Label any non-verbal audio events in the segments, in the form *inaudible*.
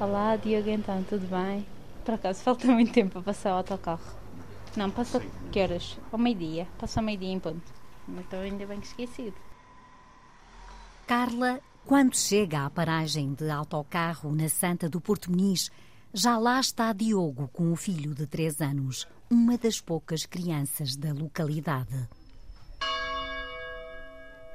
Olá, Diogo, então, tudo bem? Por acaso, falta muito tempo para passar o autocarro. Não, passa que horas? Ao meio-dia. Passa ao meio-dia em ponto. Então, ainda bem que esquecido. Carla, quando chega à paragem de autocarro na Santa do Porto Muniz, já lá está Diogo com o filho de 3 anos, uma das poucas crianças da localidade.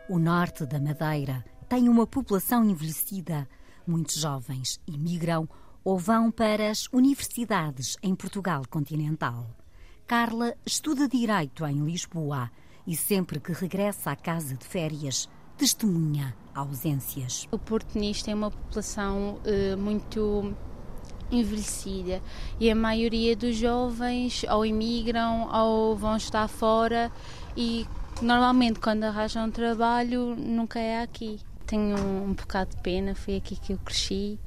O norte da Madeira tem uma população envelhecida. Muitos jovens imigram ou vão para as universidades em Portugal continental. Carla estuda Direito em Lisboa e sempre que regressa à casa de férias, testemunha ausências. O Porto Nis tem uma população uh, muito envelhecida e a maioria dos jovens ou imigram ou vão estar fora e Normalmente, quando arranjam trabalho, nunca é aqui. Tenho um, bocado de pena, foi aqui que eu cresci.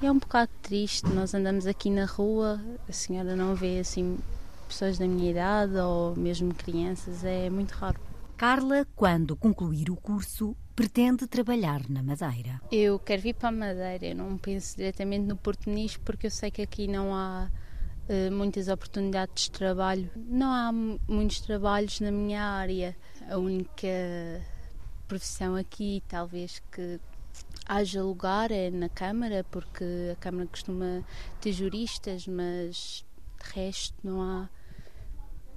E é um bocado triste, nós andamos aqui na rua, a senhora não vê assim pessoas da minha idade ou mesmo crianças, é muito raro. Carla, quando concluir o curso, pretende trabalhar na Madeira. Eu quero vir para a Madeira, eu não penso diretamente no Porto Nis porque eu sei que aqui não há uh, muitas oportunidades de trabalho. Não há muitos trabalhos na minha área a única profissão aqui, talvez que haja lugar é na Câmara, porque a Câmara costuma ter juristas, mas de resto não há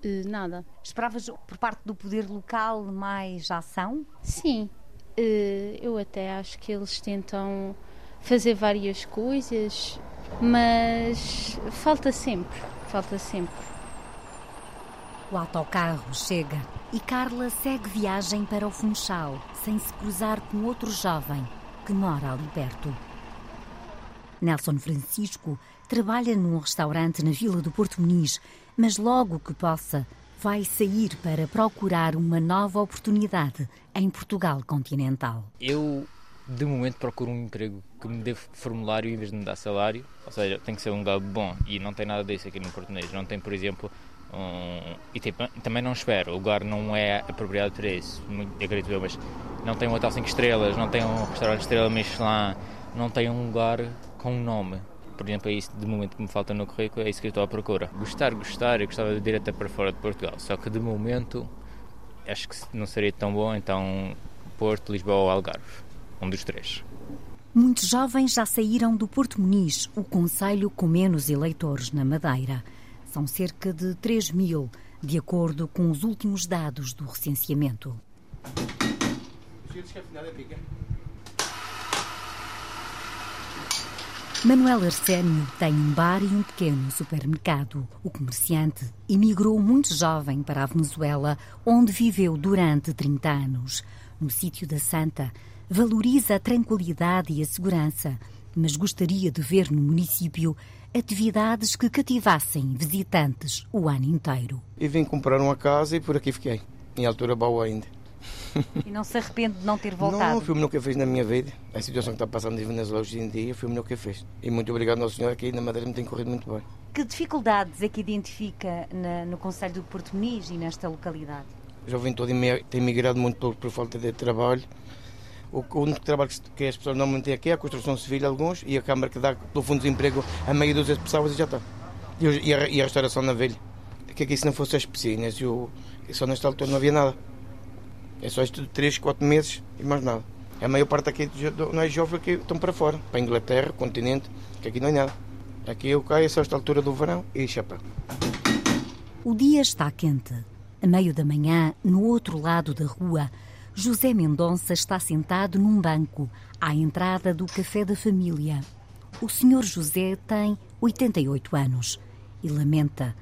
uh, nada. Esperavas por parte do poder local mais ação? Sim, uh, eu até acho que eles tentam fazer várias coisas, mas falta sempre, falta sempre. O autocarro chega e Carla segue viagem para o Funchal, sem se cruzar com outro jovem que mora ali perto. Nelson Francisco trabalha num restaurante na vila do Porto Muniz, mas logo que possa, vai sair para procurar uma nova oportunidade em Portugal continental. Eu, de momento, procuro um emprego que me dê formulário em vez de me dar salário, ou seja, tem que ser um lugar bom e não tem nada disso aqui no Porto Muniz. Não tem, por exemplo, um, e tipo, também não espero, o lugar não é apropriado para isso, acredito eu, mas não tem um hotel 5 estrelas, não tem um restaurante estrela Michelin, não tem um lugar com um nome. Por exemplo, é isso de momento que me falta no currículo, é isso que eu estou à procura. Gostar, gostar, eu gostava de ir até para fora de Portugal, só que de momento acho que não seria tão bom, então Porto, Lisboa ou Algarve, um dos três. Muitos jovens já saíram do Porto Muniz, o conselho com menos eleitores na Madeira. São cerca de 3 mil, de acordo com os últimos dados do recenseamento. Manuel Arsénio tem um bar e um pequeno supermercado. O comerciante emigrou muito jovem para a Venezuela, onde viveu durante 30 anos. No sítio da Santa, valoriza a tranquilidade e a segurança, mas gostaria de ver no município atividades que cativassem visitantes o ano inteiro. E vim comprar uma casa e por aqui fiquei, em altura boa ainda. E não se arrepende de não ter voltado? Não, foi o melhor que eu fiz na minha vida. A situação que está passando em Venezuela hoje em dia foi o melhor que eu fiz. E muito obrigado ao senhor aqui na Madeira me tem corrido muito bem. Que dificuldades é que identifica na, no Conselho do Porto Muniz e nesta localidade? O jovem todo tem migrado muito por, por falta de trabalho o único trabalho que as pessoas normalmente têm aqui é a construção civil, alguns, e a Câmara que dá pelo Fundo de Desemprego a meia dúzia de pessoas e já está. E a, e a restauração na velha. Que aqui se não fosse as piscinas, eu, só nesta altura não havia nada. É só isto de 3, 4 meses e mais nada. A maior parte aqui não é jovem que estão para fora, para a Inglaterra, continente, que aqui não é nada. Aqui eu caio só esta altura do verão e chapéu. O dia está quente. A meio da manhã, no outro lado da rua, José Mendonça está sentado num banco à entrada do Café da Família. O senhor José tem 88 anos e lamenta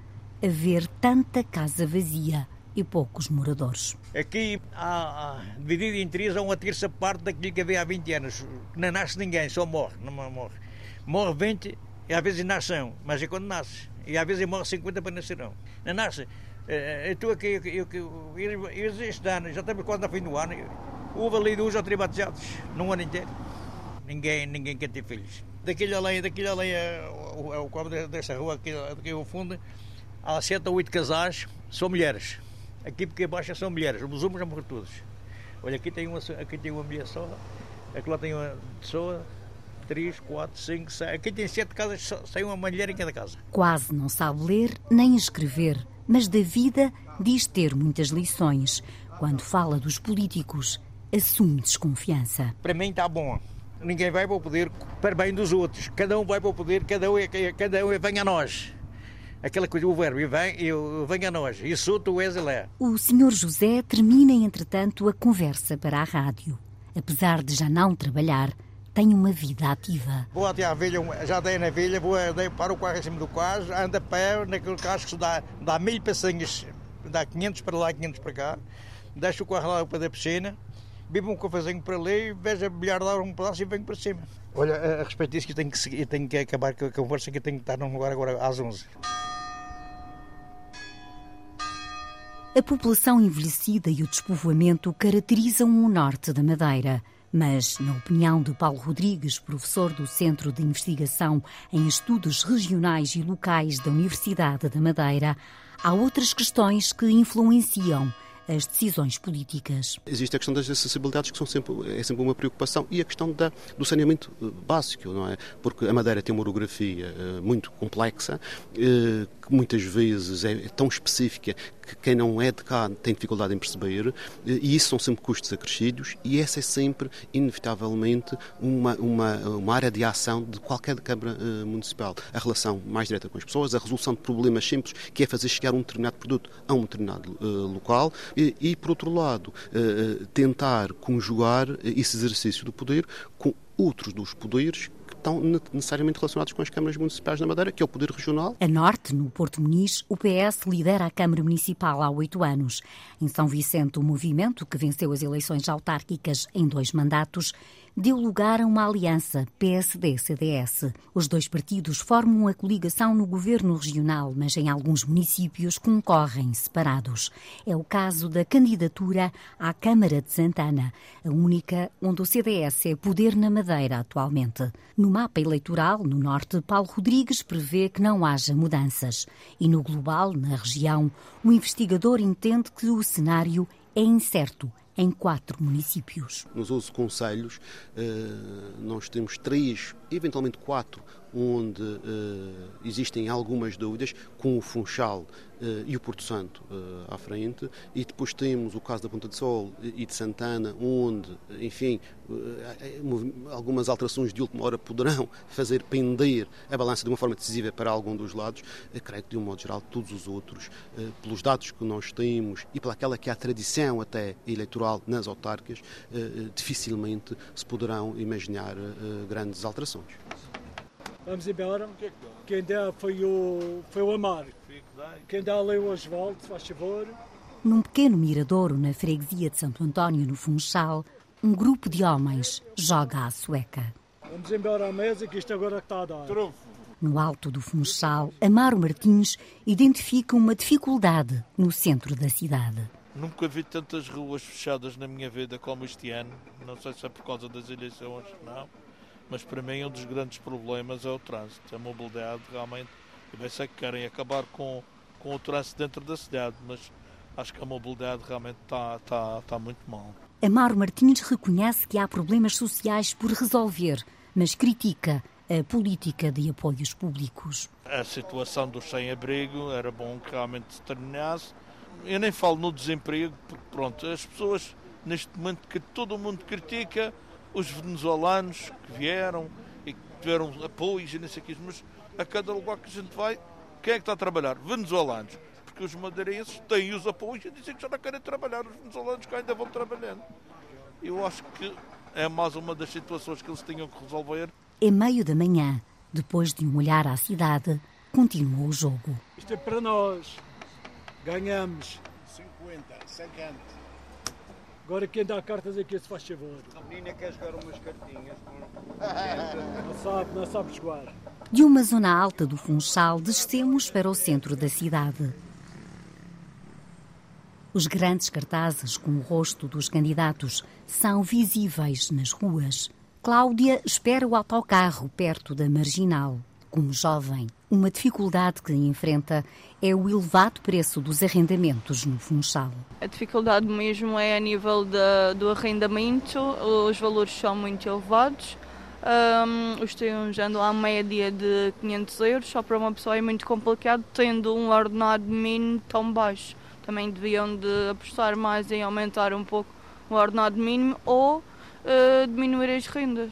haver tanta casa vazia e poucos moradores. Aqui, há, dividido em três, há uma terça parte daquilo que havia há 20 anos. Não nasce ninguém, só morre. Não morre. Morre 20 e às vezes nascem, mas é quando nasce. E às vezes morre 50 para nascerão. Não nasce. Eu estou aqui, eu, eu, eu, este ano, já estamos quase no fim do ano, houve ali dois ou três batizados num ano inteiro. Ninguém, ninguém quer ter filhos. Daquele além, daquele além, o, o, o desta rua, aqui, aqui ao fundo, há sete ou oito casais, são mulheres. Aqui porque abaixo são mulheres, os homens já morreram todos. Olha, aqui tem uma, aqui tem uma mulher só, aqui lá tem uma pessoa, três, quatro, cinco, seis. Aqui tem sete casas, sai uma mulher em cada casa. Quase não sabe ler nem escrever, mas da vida diz ter muitas lições. Quando fala dos políticos, assume desconfiança. Para mim está bom. Ninguém vai para o poder para bem dos outros. Cada um vai para o poder, cada um, é, cada um é, vem a nós. Aquela coisa, o verbo, vem, eu, vem a nós. E sou tu és é. O senhor José termina, entretanto, a conversa para a rádio. Apesar de já não trabalhar, tem uma vida ativa. Vou até à velha, já dei na velha, vou para o carro em cima do carro, ando a pé naquele carro que dá, dá mil passinhas, dá 500 para lá, 500 para cá, deixo o carro lá para da piscina, bebo um cafezinho para ali, vejo a bilhar dar um pedaço e venho para cima. Olha, a respeito disso, que eu tenho que, seguir, tenho que acabar com a conversa, que eu tenho que estar num lugar agora às 11. A população envelhecida e o despovoamento caracterizam o norte da Madeira. Mas, na opinião de Paulo Rodrigues, professor do Centro de Investigação em Estudos Regionais e Locais da Universidade da Madeira, há outras questões que influenciam as decisões políticas. Existe a questão das acessibilidades, que são sempre, é sempre uma preocupação, e a questão da, do saneamento eh, básico, não é? Porque a Madeira tem uma orografia uh, muito complexa, uh, que muitas vezes é tão específica que quem não é de cá tem dificuldade em perceber, e isso são sempre custos acrescidos, e essa é sempre, inevitavelmente, uma, uma, uma área de ação de qualquer Câmara uh, Municipal. A relação mais direta com as pessoas, a resolução de problemas simples, que é fazer chegar um determinado produto a um determinado uh, local, e, e, por outro lado, tentar conjugar esse exercício do poder com outros dos poderes estão necessariamente relacionados com as câmaras municipais na Madeira, que é o poder regional. A norte, no Porto Muniz, o PS lidera a Câmara Municipal há oito anos. Em São Vicente, o movimento, que venceu as eleições autárquicas em dois mandatos, deu lugar a uma aliança PSD-CDS. Os dois partidos formam a coligação no governo regional, mas em alguns municípios concorrem separados. É o caso da candidatura à Câmara de Santana, a única onde o CDS é poder na Madeira atualmente. No mapa eleitoral, no norte, Paulo Rodrigues prevê que não haja mudanças. E no global, na região, o investigador entende que o cenário é incerto em quatro municípios. Nos 11 conselhos, eh, nós temos três, eventualmente quatro, onde uh, existem algumas dúvidas, com o Funchal uh, e o Porto Santo uh, à frente, e depois temos o caso da Ponta de Sol e de Santana, onde, enfim, algumas alterações de última hora poderão *laughs* fazer pender a balança de uma forma decisiva para algum dos lados. Eu creio que, de um modo geral, todos os outros, pelos dados que nós temos e pelaquela que é a tradição até eleitoral nas autárquicas, dificilmente se poderão imaginar grandes alterações. Vamos embora. Quem dá foi o, foi o Amar. Quem dá ali o Osvaldo, se faz favor. Num pequeno miradouro na freguesia de Santo António, no Funchal, um grupo de homens joga à sueca. Vamos embora à mesa que isto agora está a dar. No alto do Funchal, Amaro Martins identifica uma dificuldade no centro da cidade. Nunca vi tantas ruas fechadas na minha vida como este ano. Não sei se é por causa das eleições, não mas para mim um dos grandes problemas é o trânsito, a mobilidade realmente. Eu bem sei que querem acabar com, com o trânsito dentro da cidade, mas acho que a mobilidade realmente está, está, está muito mal. Amaro Martins reconhece que há problemas sociais por resolver, mas critica a política de apoios públicos. A situação dos sem-abrigo era bom que realmente se terminasse. Eu nem falo no desemprego, porque pronto, as pessoas neste momento que todo mundo critica, os venezuelanos que vieram e que tiveram apoios e não sei o que, mas a cada lugar que a gente vai, quem é que está a trabalhar? Venezuelanos. Porque os madeirenses têm os apoios e dizem que já não querem trabalhar, os venezuelanos que ainda vão trabalhando. Eu acho que é mais uma das situações que eles tinham que resolver. É meio da manhã, depois de um olhar à cidade, continua o jogo. Isto é para nós. Ganhamos. 50, 50. Agora quem dá cartas aqui se faz favor. A menina quer jogar umas cartinhas. Não sabe, não sabe jogar. De uma zona alta do Funchal, descemos para o centro da cidade. Os grandes cartazes com o rosto dos candidatos são visíveis nas ruas. Cláudia espera o autocarro perto da marginal. Como jovem, uma dificuldade que enfrenta é o elevado preço dos arrendamentos no Funchal. A dificuldade mesmo é a nível de, do arrendamento, os valores são muito elevados. Um, os triunfos andam à média de 500 euros, só para uma pessoa é muito complicado, tendo um ordenado mínimo tão baixo. Também deviam de apostar mais em aumentar um pouco o ordenado mínimo ou uh, diminuir as rendas.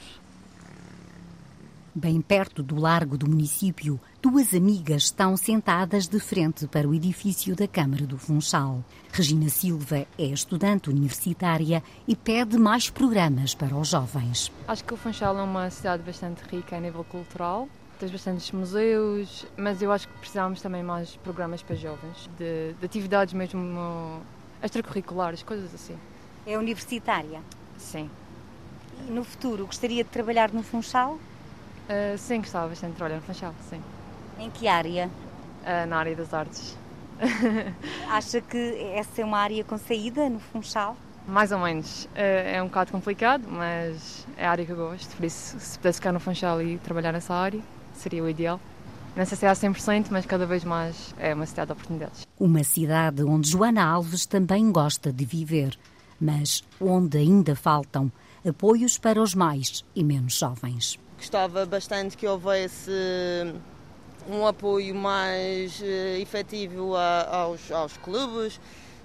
Bem perto do largo do município, duas amigas estão sentadas de frente para o edifício da Câmara do Funchal. Regina Silva é estudante universitária e pede mais programas para os jovens. Acho que o Funchal é uma cidade bastante rica a nível cultural. Tens bastantes museus, mas eu acho que precisamos também mais programas para jovens, de, de atividades mesmo extracurriculares, coisas assim. É universitária? Sim. E no futuro gostaria de trabalhar no Funchal? Uh, sim, gostava bastante de trabalhar no Funchal, sim. Em que área? Uh, na área das artes. *laughs* Acha que essa é uma área com saída no Funchal? Mais ou menos. Uh, é um bocado complicado, mas é a área que eu gosto. Por isso, se pudesse ficar no Funchal e trabalhar nessa área, seria o ideal. Não sei se é a 100%, mas cada vez mais é uma cidade de oportunidades. Uma cidade onde Joana Alves também gosta de viver, mas onde ainda faltam apoios para os mais e menos jovens. Gostava bastante que houvesse um apoio mais uh, efetivo a, aos, aos clubes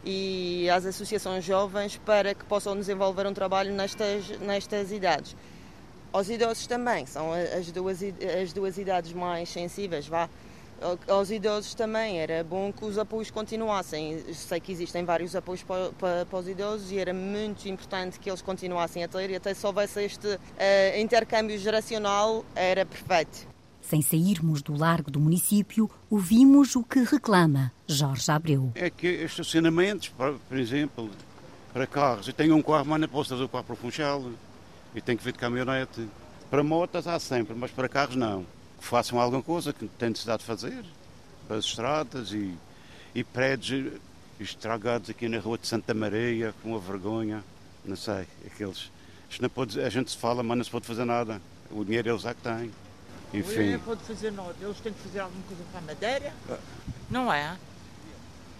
e às associações jovens para que possam desenvolver um trabalho nestas, nestas idades. Aos idosos também, são as duas, as duas idades mais sensíveis, vá. Aos idosos também era bom que os apoios continuassem. Sei que existem vários apoios para, para, para, os idosos e era muito importante que eles continuassem a ter e até se houvesse este uh, intercâmbio geracional era perfeito. Sem sairmos do largo do município, ouvimos o que reclama Jorge Abreu. É que estacionamentos, por, exemplo, para carros, eu tenho um carro, mas não posso trazer o carro para o Funchal e tenho que vir de caminhonete. Para motas há sempre, mas para carros não que façam alguma coisa que têm necessidade de fazer para as estradas e, e prédios estragados aqui na rua de Santa Maria, com uma vergonha, não sei, aqueles. Isto não pode, a gente se fala, mas não se pode fazer nada. O dinheiro eles é que têm. Enfim. Não pode fazer nada. Eles têm que fazer alguma coisa para a Madeira. Ah. Não é?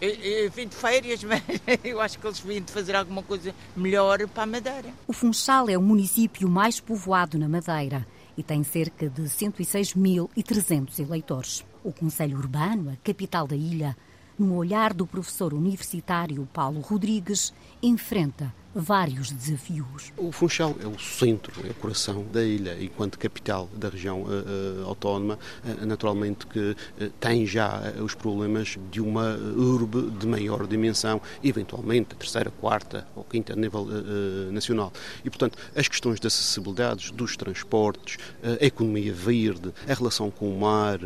Eu, eu vim de férias, *laughs* mas eu acho que eles vêm de fazer alguma coisa melhor para a Madeira. O Funchal é o município mais povoado na Madeira e tem cerca de 106.300 eleitores. O Conselho Urbano, a capital da ilha, no olhar do professor universitário Paulo Rodrigues, enfrenta vários desafios. O Funchal é o centro, é o coração da ilha, enquanto capital da região uh, autónoma, uh, naturalmente que uh, tem já os problemas de uma urbe de maior dimensão, eventualmente a terceira, quarta ou quinta a nível nacional. E, portanto, as questões de acessibilidade, dos transportes, a economia verde, a relação com o mar,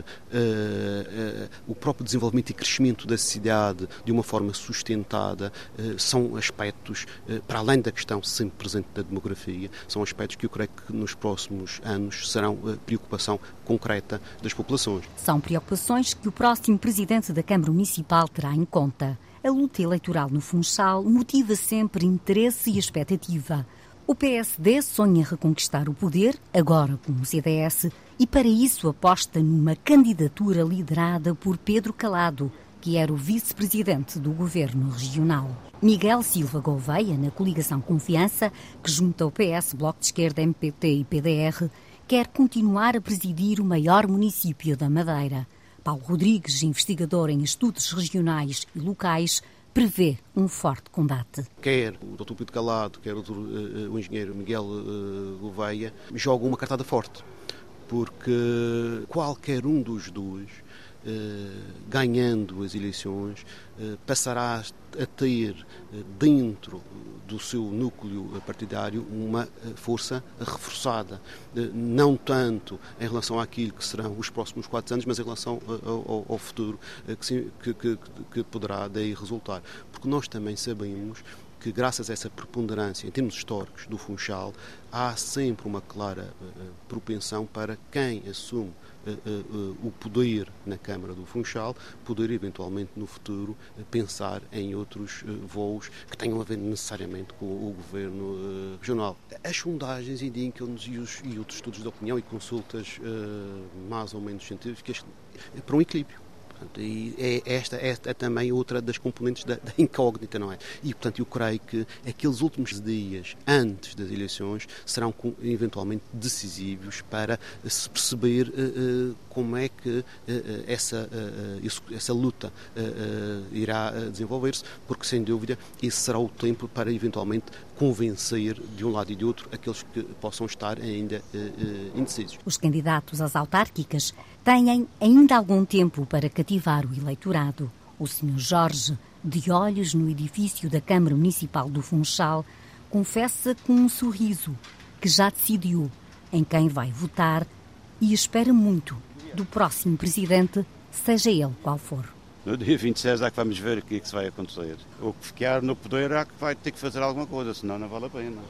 o próprio desenvolvimento e crescimento da cidade de uma forma sustentada, são aspectos para para além da questão sempre presente da demografia, são aspectos que eu creio que nos próximos anos serão a preocupação concreta das populações. São preocupações que o próximo presidente da Câmara Municipal terá em conta. A luta eleitoral no Funchal motiva sempre interesse e expectativa. O PSD sonha reconquistar o poder, agora com o CDS, e para isso aposta numa candidatura liderada por Pedro Calado, que era o vice-presidente do governo regional. Miguel Silva Gouveia, na coligação Confiança, que junta o PS, Bloco de Esquerda, MPT e PDR, quer continuar a presidir o maior município da Madeira. Paulo Rodrigues, investigador em estudos regionais e locais, prevê um forte combate. Quer o Dr. Pedro Calado, quer o. Eh, o engenheiro Miguel uh, Gouveia, jogam uma cartada forte, porque qualquer um dos dois eh, ganhando as eleições, eh, passará a ter eh, dentro do seu núcleo partidário uma força reforçada, não tanto em relação àquilo que serão os próximos quatro anos, mas em relação ao, ao futuro que, que, que poderá daí resultar. Porque nós também sabemos que, graças a essa preponderância em termos históricos do Funchal, há sempre uma clara propensão para quem assume o poder na Câmara do Funchal, poder eventualmente no futuro pensar em outros voos que tenham a ver necessariamente com o governo regional. As sondagens indicam-nos e, os, e outros estudos de opinião e consultas mais ou menos científicas para um equilíbrio Portanto, e é, esta, esta é também outra das componentes da, da, incógnita, não é? E, portanto, eu creio que aqueles últimos dias antes das eleições serão eventualmente decisivos para se perceber uh, como é que uh, essa, essa luta irá desenvolver-se, porque, sem dúvida, esse será o tempo para eventualmente convencer de um lado e de outro aqueles que possam estar ainda indecisos. Os candidatos às autárquicas têm ainda algum tempo para cativar o eleitorado. O Sr. Jorge, de olhos no edifício da Câmara Municipal do Funchal, confessa com um sorriso que já decidiu em quem vai votar e espera muito do próximo presidente, seja ele qual for. No dia 26 é que vamos ver o que, é que vai acontecer. O que ficar no poder é que vai ter que fazer alguma coisa, senão não vale a pena.